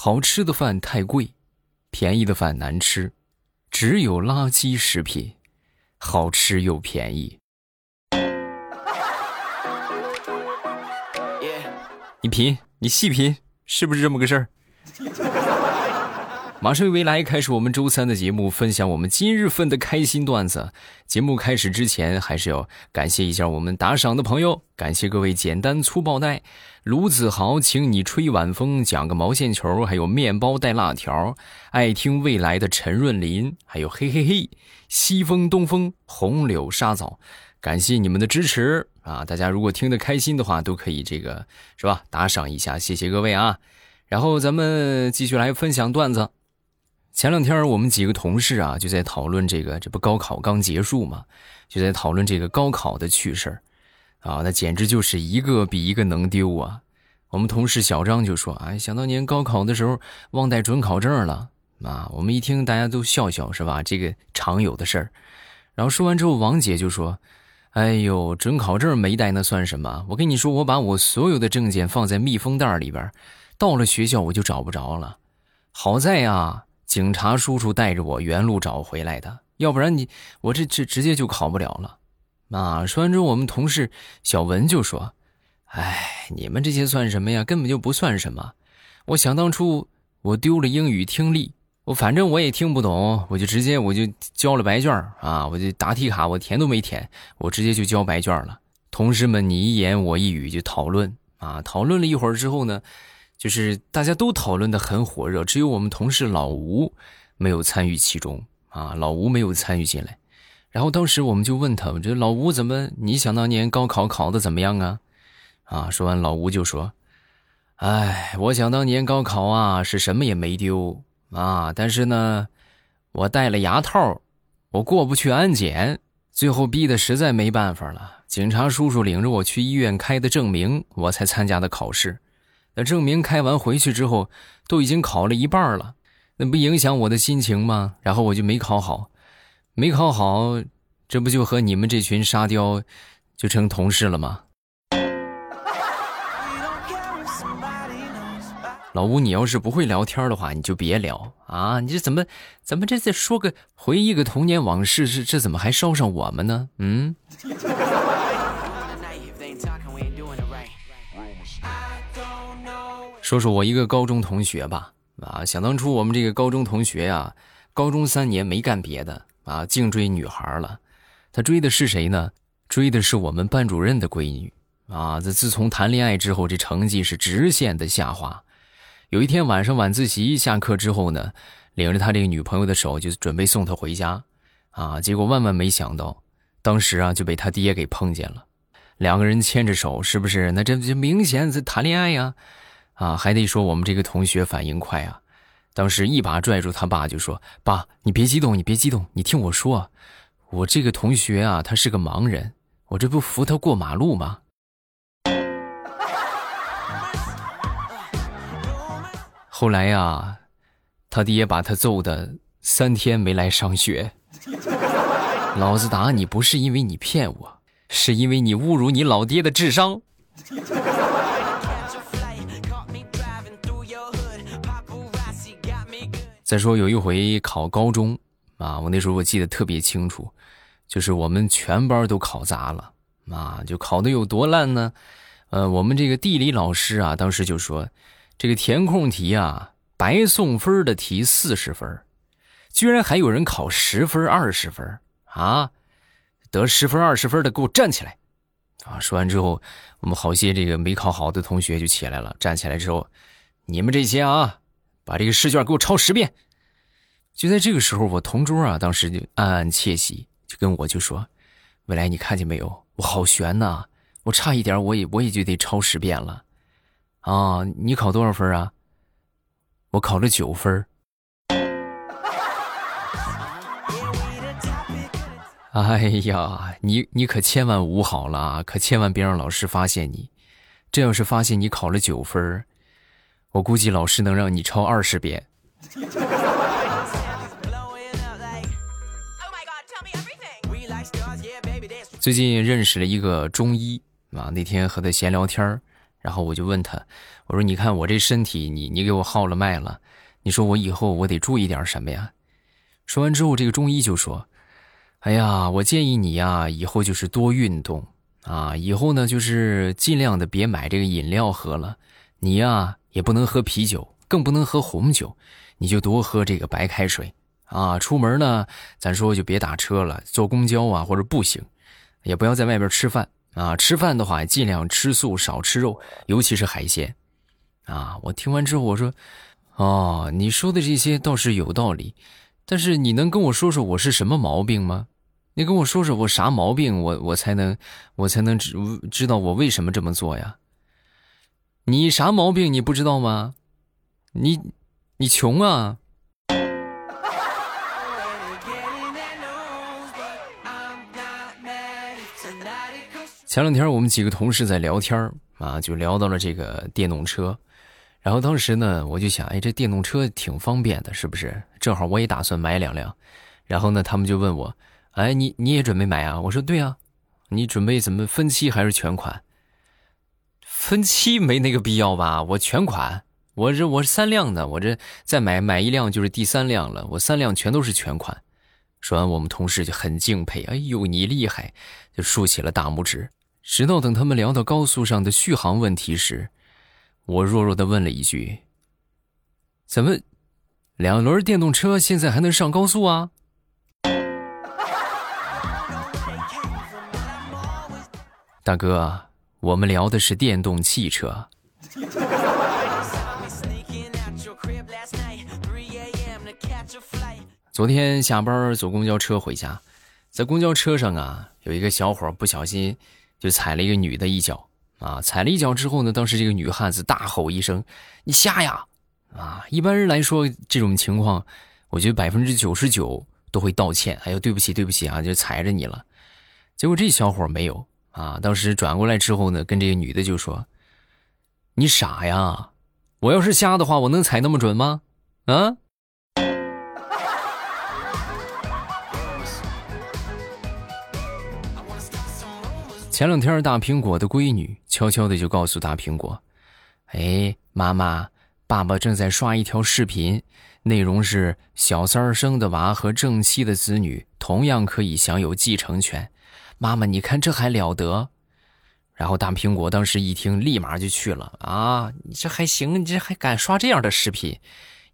好吃的饭太贵，便宜的饭难吃，只有垃圾食品，好吃又便宜。你品，你细品，是不是这么个事儿？马上未来开始我们周三的节目，分享我们今日份的开心段子。节目开始之前，还是要感谢一下我们打赏的朋友，感谢各位简单粗暴带卢子豪，请你吹晚风，讲个毛线球，还有面包带辣条，爱听未来的陈润林，还有嘿嘿嘿，西风东风，红柳沙枣，感谢你们的支持啊！大家如果听得开心的话，都可以这个是吧？打赏一下，谢谢各位啊！然后咱们继续来分享段子。前两天我们几个同事啊，就在讨论这个，这不高考刚结束嘛，就在讨论这个高考的趣事儿，啊，那简直就是一个比一个能丢啊！我们同事小张就说：“哎，想当年高考的时候忘带准考证了啊！”我们一听，大家都笑笑是吧？这个常有的事儿。然后说完之后，王姐就说：“哎呦，准考证没带那算什么？我跟你说，我把我所有的证件放在密封袋里边，到了学校我就找不着了。好在呀。”警察叔叔带着我原路找回来的，要不然你我这这直接就考不了了。啊！说完之后，我们同事小文就说：“哎，你们这些算什么呀？根本就不算什么。我想当初我丢了英语听力，我反正我也听不懂，我就直接我就交了白卷啊！我就答题卡我填都没填，我直接就交白卷了。同事们你一言我一语就讨论啊，讨论了一会儿之后呢。”就是大家都讨论的很火热，只有我们同事老吴没有参与其中啊，老吴没有参与进来。然后当时我们就问他，这老吴怎么？你想当年高考考的怎么样啊？啊，说完老吴就说：“哎，我想当年高考啊是什么也没丢啊，但是呢，我戴了牙套，我过不去安检，最后逼得实在没办法了，警察叔叔领着我去医院开的证明，我才参加的考试。”那证明开完回去之后，都已经考了一半了，那不影响我的心情吗？然后我就没考好，没考好，这不就和你们这群沙雕就成同事了吗？老吴，你要是不会聊天的话，你就别聊啊！你这怎么怎么这再说个回忆个童年往事，是这怎么还捎上我们呢？嗯。说说我一个高中同学吧，啊，想当初我们这个高中同学呀，高中三年没干别的啊，净追女孩了。他追的是谁呢？追的是我们班主任的闺女啊。这自从谈恋爱之后，这成绩是直线的下滑。有一天晚上晚自习下课之后呢，领着他这个女朋友的手就准备送她回家，啊，结果万万没想到，当时啊就被他爹给碰见了。两个人牵着手，是不是？那这就明显在谈恋爱呀。啊还得说我们这个同学反应快啊！当时一把拽住他爸，就说：“爸，你别激动，你别激动，你听我说，我这个同学啊，他是个盲人，我这不扶他过马路吗？”后来呀，他爹把他揍的三天没来上学。老子打你不是因为你骗我，是因为你侮辱你老爹的智商。再说有一回考高中，啊，我那时候我记得特别清楚，就是我们全班都考砸了，啊，就考的有多烂呢？呃，我们这个地理老师啊，当时就说，这个填空题啊，白送分的题四十分，居然还有人考十分、二十分啊！得十分、二十分的给我站起来！啊，说完之后，我们好些这个没考好的同学就起来了，站起来之后，你们这些啊。把这个试卷给我抄十遍。就在这个时候，我同桌啊，当时就暗暗窃喜，就跟我就说：“未来，你看见没有？我好悬呐！我差一点，我也我也就得抄十遍了。”啊，你考多少分啊？我考了九分。哎呀，你你可千万捂好了！可千万别让老师发现你。这要是发现你考了九分。我估计老师能让你抄二十遍。最近认识了一个中医啊，那天和他闲聊天然后我就问他，我说：“你看我这身体，你你给我号了脉了，你说我以后我得注意点什么呀？”说完之后，这个中医就说：“哎呀，我建议你呀，以后就是多运动啊，以后呢就是尽量的别买这个饮料喝了，你呀也不能喝啤酒，更不能喝红酒，你就多喝这个白开水啊。出门呢，咱说就别打车了，坐公交啊或者步行，也不要在外边吃饭。”啊，吃饭的话尽量吃素，少吃肉，尤其是海鲜。啊，我听完之后我说：“哦，你说的这些倒是有道理，但是你能跟我说说我是什么毛病吗？你跟我说说我啥毛病，我我才能我才能知知道我为什么这么做呀？你啥毛病你不知道吗？你你穷啊！”前两天我们几个同事在聊天啊，就聊到了这个电动车，然后当时呢，我就想，哎，这电动车挺方便的，是不是？正好我也打算买两辆，然后呢，他们就问我，哎，你你也准备买啊？我说对啊，你准备怎么分期还是全款？分期没那个必要吧？我全款，我这我是三辆的，我这再买买一辆就是第三辆了，我三辆全都是全款。说完，我们同事就很敬佩，哎呦，你厉害，就竖起了大拇指。直到等他们聊到高速上的续航问题时，我弱弱的问了一句：“怎么，两轮电动车现在还能上高速啊？”大哥，我们聊的是电动汽车。昨天下班坐公交车回家，在公交车上啊，有一个小伙不小心。就踩了一个女的一脚啊！踩了一脚之后呢，当时这个女汉子大吼一声：“你瞎呀！”啊，一般人来说这种情况，我觉得百分之九十九都会道歉，还有对不起，对不起啊，就踩着你了。结果这小伙没有啊，当时转过来之后呢，跟这个女的就说：“你傻呀！我要是瞎的话，我能踩那么准吗？啊？” 前两天，大苹果的闺女悄悄的就告诉大苹果：“哎，妈妈，爸爸正在刷一条视频，内容是小三儿生的娃和正妻的子女同样可以享有继承权。妈妈，你看这还了得？”然后大苹果当时一听，立马就去了啊！你这还行？你这还敢刷这样的视频？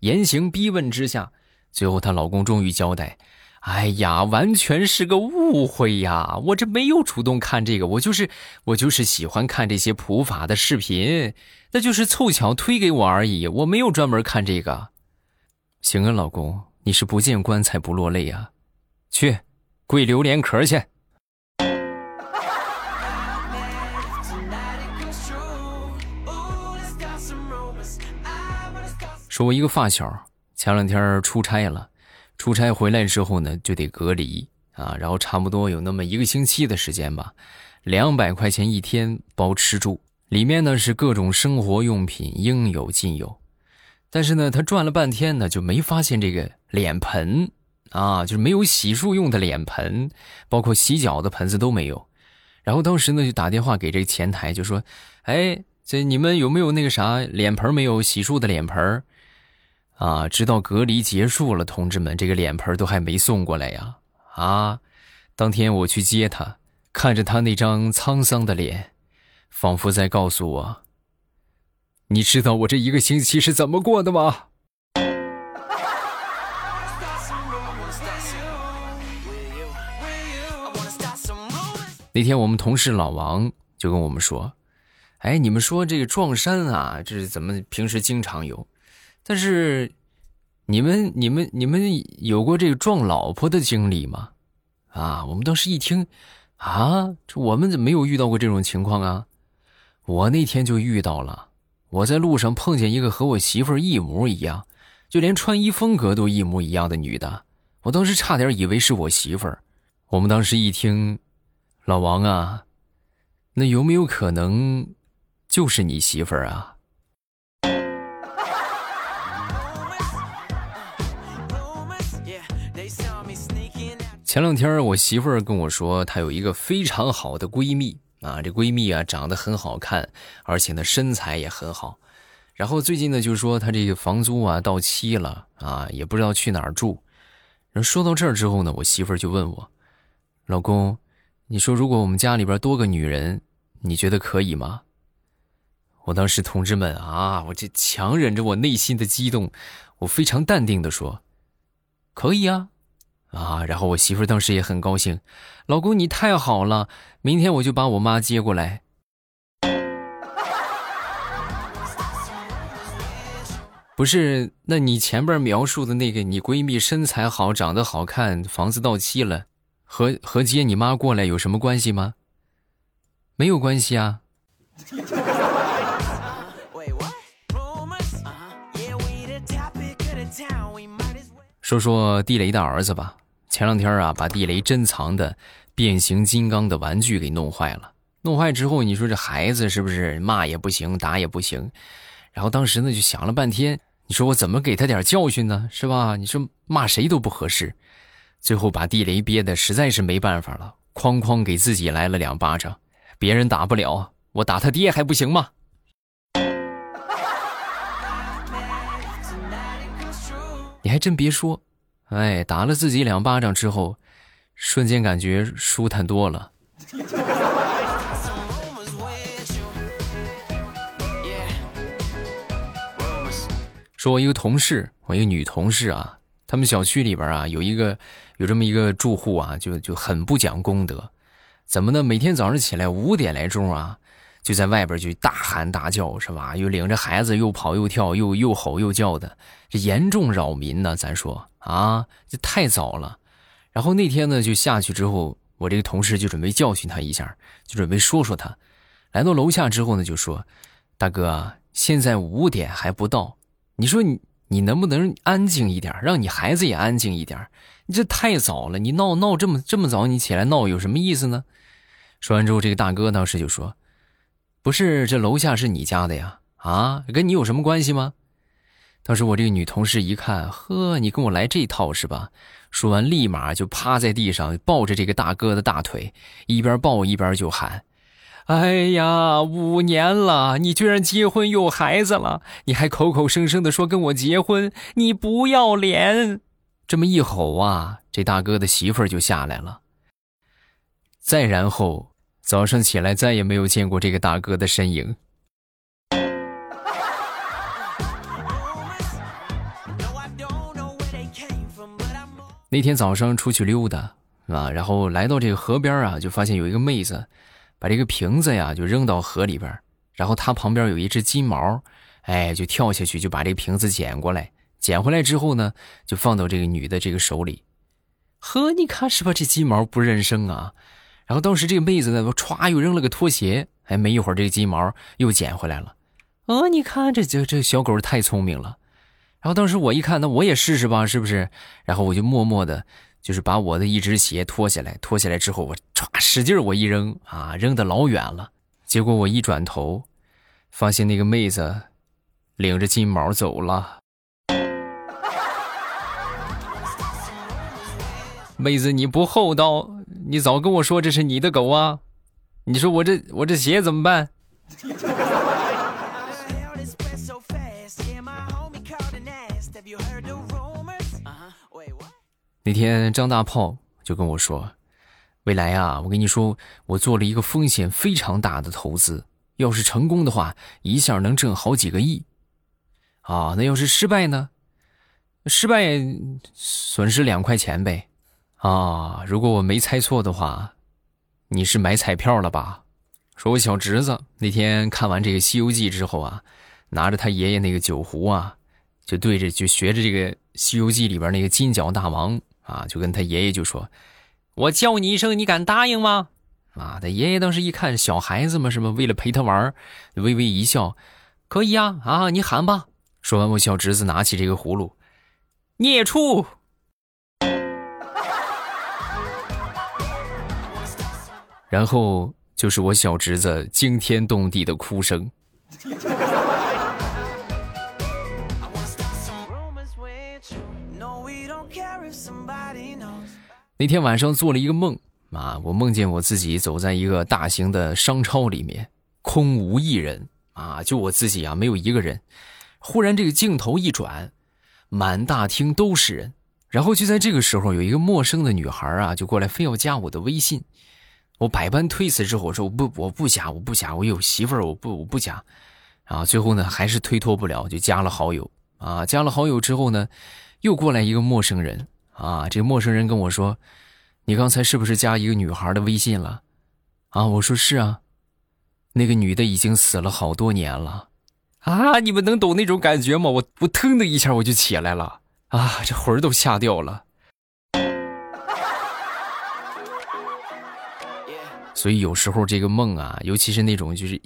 严刑逼问之下，最后她老公终于交代。哎呀，完全是个误会呀！我这没有主动看这个，我就是我就是喜欢看这些普法的视频，那就是凑巧推给我而已，我没有专门看这个。行啊，老公，你是不见棺材不落泪啊！去，跪榴莲壳去。说，我一个发小前两天出差了。出差回来之后呢，就得隔离啊，然后差不多有那么一个星期的时间吧，两百块钱一天包吃住，里面呢是各种生活用品应有尽有，但是呢，他转了半天呢，就没发现这个脸盆啊，就是没有洗漱用的脸盆，包括洗脚的盆子都没有，然后当时呢就打电话给这个前台，就说，哎，这你们有没有那个啥脸盆没有洗漱的脸盆？啊，直到隔离结束了，同志们，这个脸盆都还没送过来呀！啊，当天我去接他，看着他那张沧桑的脸，仿佛在告诉我：“你知道我这一个星期是怎么过的吗？”那天我们同事老王就跟我们说：“哎，你们说这个撞衫啊，这是怎么平时经常有？”但是，你们、你们、你们有过这个撞老婆的经历吗？啊，我们当时一听，啊，这我们怎么没有遇到过这种情况啊？我那天就遇到了，我在路上碰见一个和我媳妇儿一模一样，就连穿衣风格都一模一样的女的，我当时差点以为是我媳妇儿。我们当时一听，老王啊，那有没有可能就是你媳妇儿啊？前两天我媳妇儿跟我说，她有一个非常好的闺蜜啊，这闺蜜啊长得很好看，而且呢身材也很好。然后最近呢，就说她这个房租啊到期了啊，也不知道去哪儿住。然后说到这儿之后呢，我媳妇儿就问我：“老公，你说如果我们家里边多个女人，你觉得可以吗？”我当时同志们啊，我这强忍着我内心的激动，我非常淡定的说：“可以啊。”啊，然后我媳妇儿当时也很高兴，老公你太好了，明天我就把我妈接过来。不是，那你前边描述的那个你闺蜜身材好、长得好看、房子到期了，和和接你妈过来有什么关系吗？没有关系啊。说说地雷的儿子吧。前两天啊，把地雷珍藏的变形金刚的玩具给弄坏了。弄坏之后，你说这孩子是不是骂也不行，打也不行？然后当时呢，就想了半天，你说我怎么给他点教训呢？是吧？你说骂谁都不合适。最后把地雷憋的实在是没办法了，哐哐给自己来了两巴掌。别人打不了，我打他爹还不行吗？你还真别说。哎，打了自己两巴掌之后，瞬间感觉舒坦多了。说，我一个同事，我一个女同事啊，他们小区里边啊有一个有这么一个住户啊，就就很不讲公德。怎么呢？每天早上起来五点来钟啊，就在外边就大喊大叫，是吧？又领着孩子又跑又跳，又又吼又叫的，这严重扰民呢。咱说。啊，这太早了。然后那天呢，就下去之后，我这个同事就准备教训他一下，就准备说说他。来到楼下之后呢，就说：“大哥，现在五点还不到，你说你你能不能安静一点，让你孩子也安静一点？你这太早了，你闹闹这么这么早，你起来闹有什么意思呢？”说完之后，这个大哥当时就说：“不是，这楼下是你家的呀，啊，跟你有什么关系吗？”当时我这个女同事一看，呵，你跟我来这套是吧？说完，立马就趴在地上，抱着这个大哥的大腿，一边抱一边就喊：“哎呀，五年了，你居然结婚有孩子了，你还口口声声的说跟我结婚，你不要脸！”这么一吼啊，这大哥的媳妇儿就下来了。再然后，早上起来再也没有见过这个大哥的身影。那天早上出去溜达啊，然后来到这个河边啊，就发现有一个妹子，把这个瓶子呀就扔到河里边，然后她旁边有一只金毛，哎，就跳下去就把这个瓶子捡过来，捡回来之后呢，就放到这个女的这个手里。呵，你看是吧？这金毛不认生啊。然后当时这个妹子呢，歘又扔了个拖鞋，哎，没一会儿这个金毛又捡回来了。哦，你看这这这小狗太聪明了。然后当时我一看，那我也试试吧，是不是？然后我就默默的，就是把我的一只鞋脱下来，脱下来之后，我唰使劲我一扔啊，扔的老远了。结果我一转头，发现那个妹子领着金毛走了。妹子你不厚道，你早跟我说这是你的狗啊！你说我这我这鞋怎么办？那天张大炮就跟我说：“未来啊，我跟你说，我做了一个风险非常大的投资，要是成功的话，一下能挣好几个亿。啊，那要是失败呢？失败损失两块钱呗。啊，如果我没猜错的话，你是买彩票了吧？说我小侄子那天看完这个《西游记》之后啊，拿着他爷爷那个酒壶啊，就对着就学着这个《西游记》里边那个金角大王。”啊，就跟他爷爷就说：“我叫你一声，你敢答应吗？”啊，他爷爷当时一看小孩子嘛，是吧？为了陪他玩，微微一笑：“可以呀，啊，你喊吧。”说完，我小侄子拿起这个葫芦，孽畜，然后就是我小侄子惊天动地的哭声。那天晚上做了一个梦啊，我梦见我自己走在一个大型的商超里面，空无一人啊，就我自己啊，没有一个人。忽然这个镜头一转，满大厅都是人。然后就在这个时候，有一个陌生的女孩啊，就过来非要加我的微信。我百般推辞之后，我说我不我不加我不加，我有媳妇儿，我不我不加。啊，最后呢还是推脱不了，就加了好友。啊，加了好友之后呢，又过来一个陌生人。啊，这个陌生人跟我说。你刚才是不是加一个女孩的微信了？啊，我说是啊。那个女的已经死了好多年了，啊，你们能懂那种感觉吗？我我腾的一下我就起来了，啊，这魂儿都吓掉了。所以有时候这个梦啊，尤其是那种就是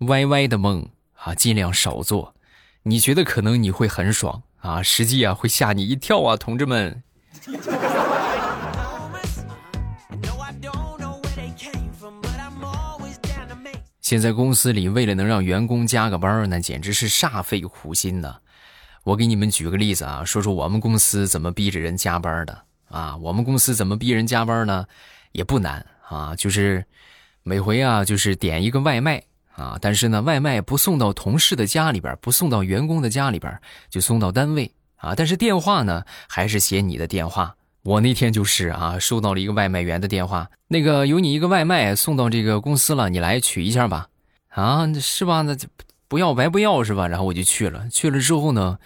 歪歪的梦啊，尽量少做。你觉得可能你会很爽啊，实际啊会吓你一跳啊，同志们。现在公司里为了能让员工加个班那简直是煞费苦心呢。我给你们举个例子啊，说说我们公司怎么逼着人加班的啊。我们公司怎么逼人加班呢？也不难啊，就是每回啊，就是点一个外卖啊，但是呢，外卖不送到同事的家里边，不送到员工的家里边，就送到单位啊。但是电话呢，还是写你的电话。我那天就是啊，收到了一个外卖员的电话，那个有你一个外卖送到这个公司了，你来取一下吧。啊，是吧？那就不要白不要是吧？然后我就去了，去了之后呢，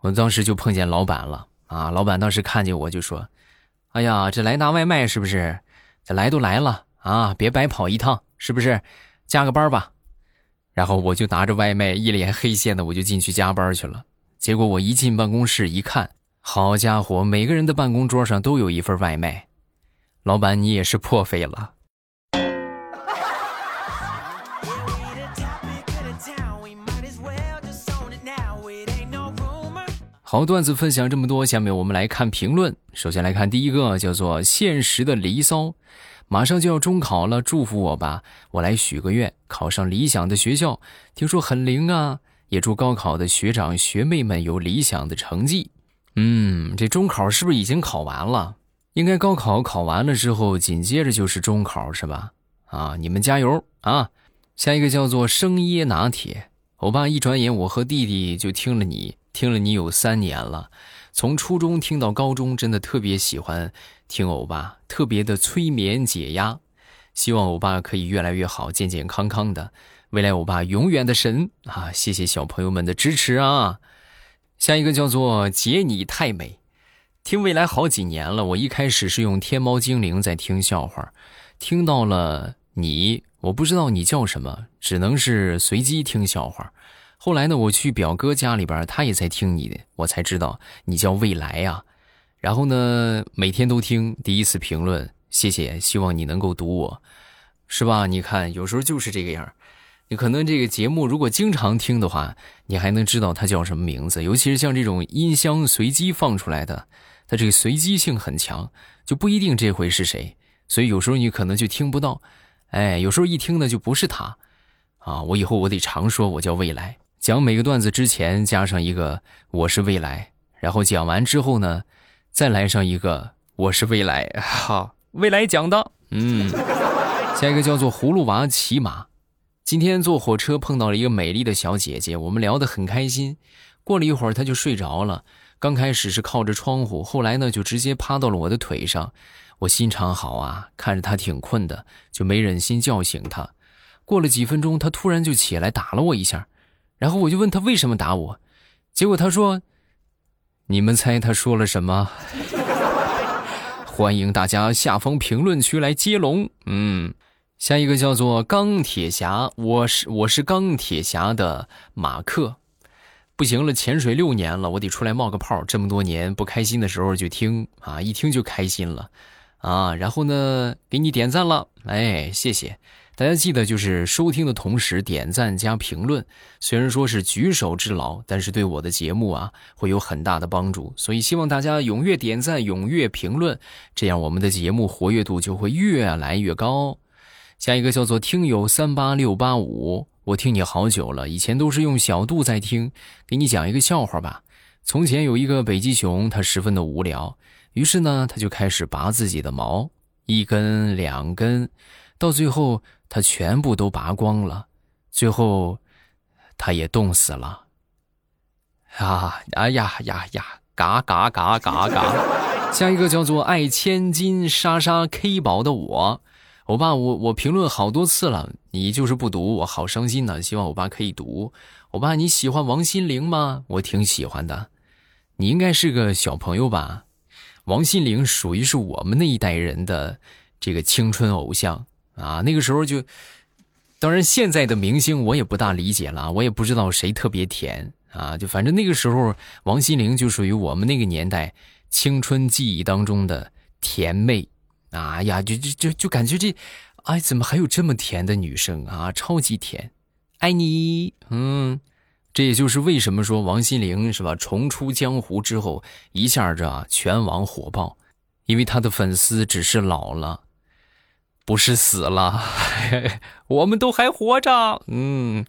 我当时就碰见老板了。啊，老板当时看见我就说：“哎呀，这来拿外卖是不是？这来都来了啊，别白跑一趟，是不是？加个班吧。”然后我就拿着外卖，一脸黑线的，我就进去加班去了。结果我一进办公室一看。好家伙，每个人的办公桌上都有一份外卖，老板你也是破费了。好段子分享这么多，下面我们来看评论。首先来看第一个，叫做“现实的离骚”，马上就要中考了，祝福我吧，我来许个愿，考上理想的学校，听说很灵啊，也祝高考的学长学妹们有理想的成绩。嗯，这中考是不是已经考完了？应该高考考完了之后，紧接着就是中考，是吧？啊，你们加油啊！下一个叫做生椰拿铁，欧巴，一转眼我和弟弟就听了你，听了你有三年了，从初中听到高中，真的特别喜欢听欧巴，特别的催眠解压。希望欧巴可以越来越好，健健康康的，未来欧巴永远的神啊！谢谢小朋友们的支持啊！下一个叫做“姐你太美”，听未来好几年了。我一开始是用天猫精灵在听笑话，听到了你，我不知道你叫什么，只能是随机听笑话。后来呢，我去表哥家里边，他也在听你的，我才知道你叫未来呀。然后呢，每天都听，第一次评论，谢谢，希望你能够读我，是吧？你看，有时候就是这个样你可能这个节目如果经常听的话，你还能知道它叫什么名字。尤其是像这种音箱随机放出来的，它这个随机性很强，就不一定这回是谁。所以有时候你可能就听不到。哎，有时候一听呢就不是他。啊，我以后我得常说我叫未来，讲每个段子之前加上一个我是未来，然后讲完之后呢，再来上一个我是未来。好，未来讲的，嗯，下一个叫做葫芦娃骑马。今天坐火车碰到了一个美丽的小姐姐，我们聊得很开心。过了一会儿，她就睡着了。刚开始是靠着窗户，后来呢就直接趴到了我的腿上。我心肠好啊，看着她挺困的，就没忍心叫醒她。过了几分钟，她突然就起来打了我一下，然后我就问他为什么打我，结果他说：“你们猜他说了什么？”欢迎大家下方评论区来接龙。嗯。下一个叫做钢铁侠，我是我是钢铁侠的马克，不行了，潜水六年了，我得出来冒个泡。这么多年不开心的时候就听啊，一听就开心了，啊，然后呢给你点赞了，哎，谢谢大家，记得就是收听的同时点赞加评论，虽然说是举手之劳，但是对我的节目啊会有很大的帮助，所以希望大家踊跃点赞，踊跃评论，这样我们的节目活跃度就会越来越高。下一个叫做听友三八六八五，我听你好久了，以前都是用小度在听，给你讲一个笑话吧。从前有一个北极熊，它十分的无聊，于是呢，它就开始拔自己的毛一根两根，到最后他全部都拔光了，最后他也冻死了。啊！哎呀呀呀！嘎嘎嘎嘎嘎！下一个叫做爱千金莎莎 K 宝的我，我爸，我我评论好多次了，你就是不读，我好伤心呢。希望我爸可以读。我爸，你喜欢王心凌吗？我挺喜欢的。你应该是个小朋友吧？王心凌属于是我们那一代人的这个青春偶像啊。那个时候就，当然现在的明星我也不大理解了，我也不知道谁特别甜。啊，就反正那个时候，王心凌就属于我们那个年代青春记忆当中的甜妹，啊呀，就就就就感觉这，哎，怎么还有这么甜的女生啊？超级甜，爱你，嗯，这也就是为什么说王心凌是吧？重出江湖之后，一下这全网火爆，因为她的粉丝只是老了，不是死了，我们都还活着，嗯。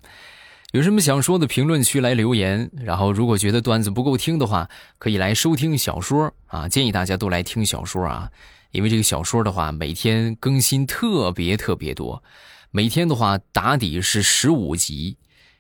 有什么想说的，评论区来留言。然后，如果觉得段子不够听的话，可以来收听小说啊。建议大家都来听小说啊，因为这个小说的话，每天更新特别特别多。每天的话，打底是十五集，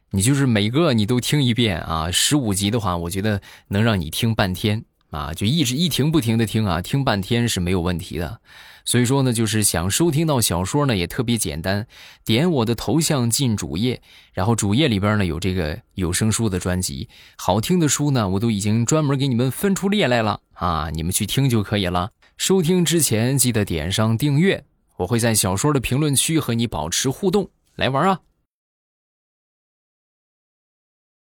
你就是每个你都听一遍啊。十五集的话，我觉得能让你听半天啊，就一直一停不停的听啊，听半天是没有问题的。所以说呢，就是想收听到小说呢，也特别简单，点我的头像进主页，然后主页里边呢有这个有声书的专辑，好听的书呢我都已经专门给你们分出列来了啊，你们去听就可以了。收听之前记得点上订阅，我会在小说的评论区和你保持互动，来玩啊。